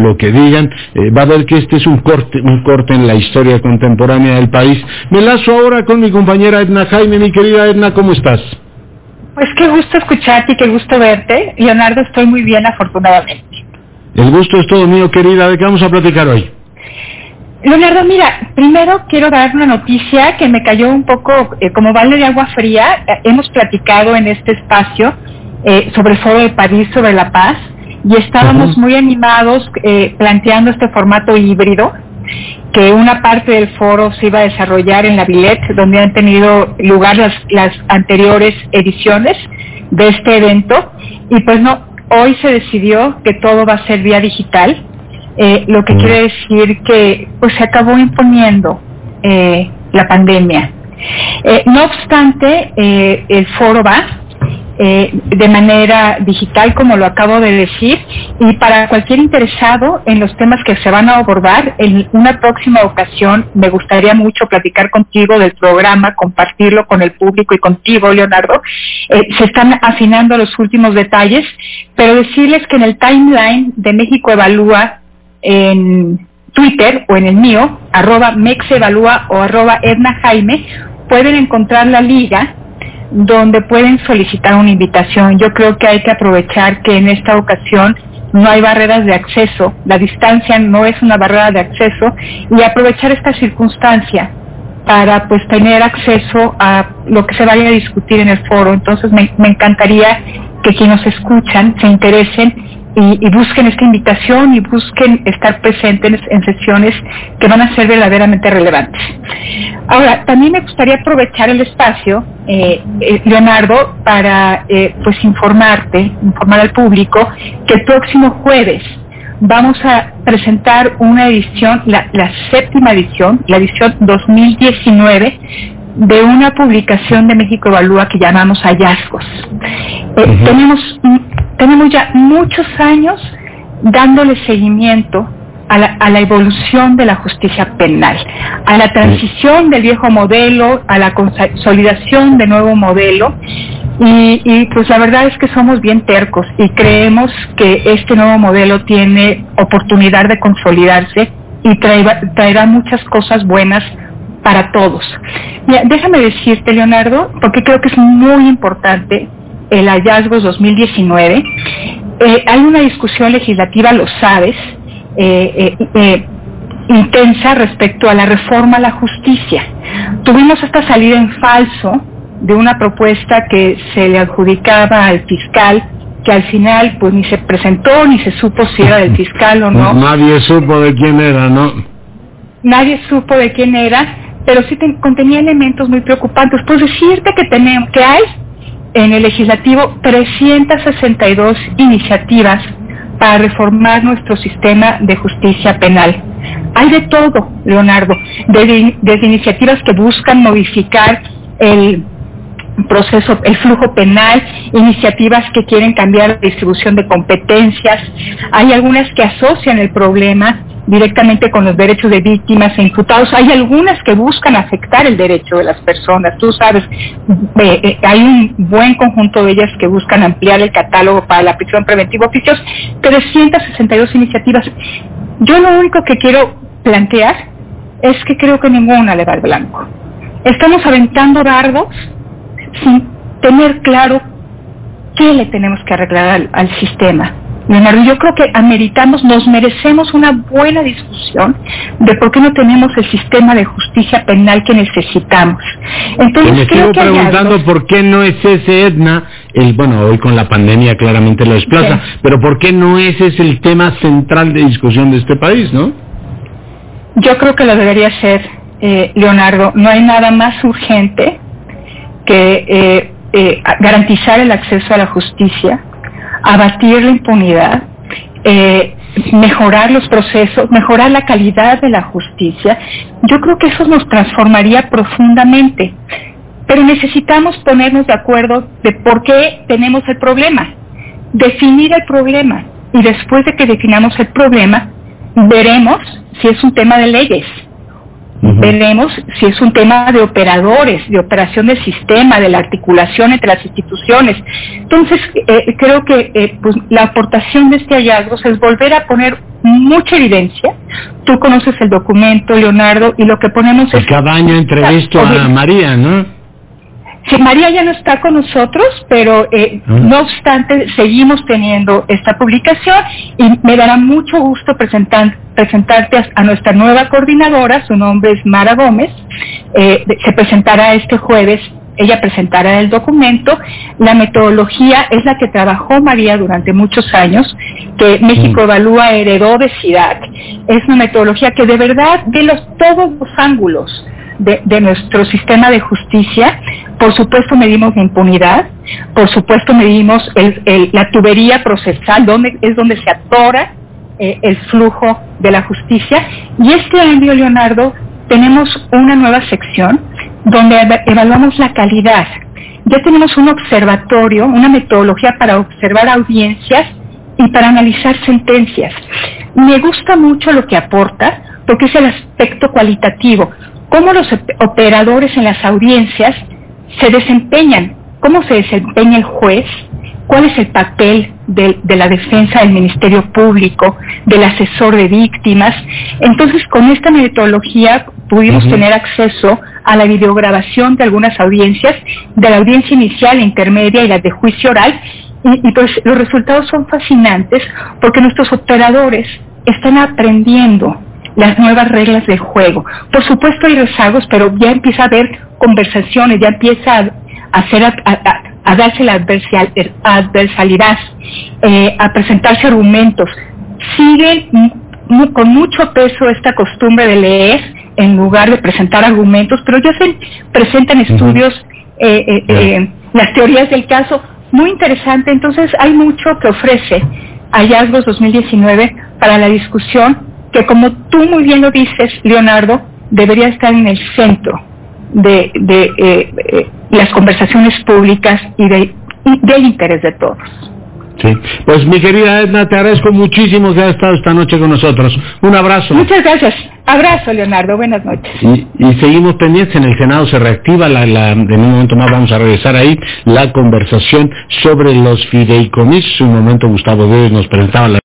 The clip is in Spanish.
lo que digan, eh, va a ver que este es un corte, un corte en la historia contemporánea del país. Me lazo ahora con mi compañera Edna Jaime, mi querida Edna, ¿cómo estás? Pues qué gusto escucharte y qué gusto verte. Leonardo, estoy muy bien, afortunadamente. El gusto es todo mío, querida. ¿De qué vamos a platicar hoy? Leonardo, mira, primero quiero dar una noticia que me cayó un poco eh, como balde de agua fría. Eh, hemos platicado en este espacio eh, sobre el Foro de París sobre la paz y estábamos muy animados planteando este formato híbrido que una parte del foro se iba a desarrollar en la Villette, donde han tenido lugar las, las anteriores ediciones de este evento. Y pues no, hoy se decidió que todo va a ser vía digital, eh, lo que quiere decir que pues se acabó imponiendo eh, la pandemia. Eh, no obstante, el foro va, eh, de manera digital, como lo acabo de decir, y para cualquier interesado en los temas que se van a abordar, en una próxima ocasión me gustaría mucho platicar contigo del programa, compartirlo con el público y contigo, Leonardo. Eh, se están afinando los últimos detalles, pero decirles que en el timeline de México Evalúa, en Twitter o en el mío, arroba mexevalúa o arroba Edna Jaime, pueden encontrar la liga donde pueden solicitar una invitación. Yo creo que hay que aprovechar que en esta ocasión no hay barreras de acceso, la distancia no es una barrera de acceso y aprovechar esta circunstancia para pues tener acceso a lo que se vaya a discutir en el foro. Entonces me, encantaría que quienes nos escuchan se interesen y, busquen esta invitación y busquen estar presentes en, sesiones que van a ser verdaderamente relevantes. Ahora, también me gustaría aprovechar el espacio, eh, eh, Leonardo, para eh, pues informarte, informar al público que el próximo jueves vamos a presentar una edición, la, la séptima edición, la edición 2019 de una publicación de México Evalúa que llamamos Hallazgos. tenemos tenemos ya muchos años dándole seguimiento a la, evolución de la justicia penal, a la transición del viejo modelo, a la consolidación de nuevo modelo. Y, pues la verdad es que somos bien tercos y creemos que este nuevo modelo tiene oportunidad de consolidarse y traerá, muchas cosas buenas para todos. déjame decirte, Leonardo, porque creo que es muy importante el hallazgo 2019. Eh, hay una discusión legislativa, lo sabes, eh, eh, intensa respecto a la reforma a la justicia. Tuvimos esta salida en falso de una propuesta que se le adjudicaba al fiscal que al final pues ni se presentó ni se supo si era del fiscal o no. Nadie supo de quién era, ¿no? Nadie supo de quién era, pero sí contenía elementos muy preocupantes. Pues decirte que tenemos que hay en el legislativo 362 iniciativas para reformar nuestro sistema de justicia penal. Hay de todo, Leonardo, desde, iniciativas que buscan modificar el proceso, el flujo penal, iniciativas que quieren cambiar la distribución de competencias, hay algunas que asocian el problema directamente con los derechos de víctimas e imputados. Hay algunas que buscan afectar el derecho de las personas. Tú sabes, eh, eh, hay un buen conjunto de ellas que buscan ampliar el catálogo para la prisión preventiva oficios, 362 iniciativas. Yo lo único que quiero plantear es que creo que ninguna le va al blanco. Estamos aventando dardos sin tener claro qué le tenemos que arreglar al sistema Leonardo, yo creo que ameritamos, nos merecemos una buena discusión de por qué no tenemos el sistema de justicia penal que necesitamos. Entonces, me sigo preguntando por qué no es ese Edna, el, bueno, hoy con la pandemia claramente lo desplaza, pero por qué no ese es el tema central de discusión de este país, ¿no? Yo creo que lo debería ser, eh, Leonardo. No hay nada más urgente que eh, eh, garantizar el acceso a la justicia abatir la impunidad, eh, mejorar los procesos, mejorar la calidad de la justicia, yo creo que eso nos transformaría profundamente. Pero necesitamos ponernos de acuerdo de por qué tenemos el problema, definir el problema. Y después de que definamos el problema, veremos si es un tema de leyes, Veremos si es un tema de operadores, de operación del sistema, de la articulación entre las instituciones. Entonces, eh, creo que eh, pues, la aportación de este hallazgo es volver a poner mucha evidencia. Tú conoces el documento, Leonardo, y lo que ponemos es... Cada año entrevisto a María, ¿no? Sí, María ya no está con nosotros, pero eh, no obstante seguimos teniendo esta publicación y me dará mucho gusto presentar, presentarte a, nuestra nueva coordinadora, su nombre es Mara Gómez, eh, se presentará este jueves ella presentará el documento. La metodología es la que trabajó María durante muchos años, que México mm. Evalúa heredó de CIDAC. Es una metodología que de verdad de los, todos los ángulos de, nuestro sistema de justicia. Por supuesto medimos la impunidad, por supuesto medimos la tubería procesal, donde es donde se atora eh, el flujo de la justicia. Y este año, Leonardo, tenemos una nueva sección donde evaluamos la calidad. Ya tenemos un observatorio, una metodología para observar audiencias y para analizar sentencias. Me gusta mucho lo que aporta porque es el aspecto cualitativo cómo los operadores en las audiencias se desempeñan, cómo se desempeña el juez, cuál es el papel de, la defensa del Ministerio Público, del asesor de víctimas. Entonces, con esta metodología pudimos tener acceso a la videograbación de algunas audiencias, de la audiencia inicial, intermedia y las de juicio oral, y, y pues los resultados son fascinantes porque nuestros operadores están aprendiendo las nuevas reglas del juego. Por supuesto hay rezagos, pero ya empieza a haber conversaciones, ya empieza a, hacer a, darse la adversalidad, eh, a presentarse argumentos. Sigue con mucho peso esta costumbre de leer en lugar de presentar argumentos, pero ya se presentan estudios, eh, eh, las teorías del caso, muy interesante. Entonces hay mucho que ofrece Hallazgos 2019 para la discusión que como tú muy bien lo dices, Leonardo, debería estar en el centro de, eh, eh, las conversaciones públicas y, de, del interés de todos. Sí, pues mi querida Edna, te agradezco muchísimo que hayas estado esta noche con nosotros. Un abrazo. Muchas gracias. Abrazo, Leonardo. Buenas noches. Y, seguimos pendientes. En el Senado se reactiva, la, en un momento más vamos a regresar ahí, la conversación sobre los fideicomisos. Un momento Gustavo Díaz nos presentaba la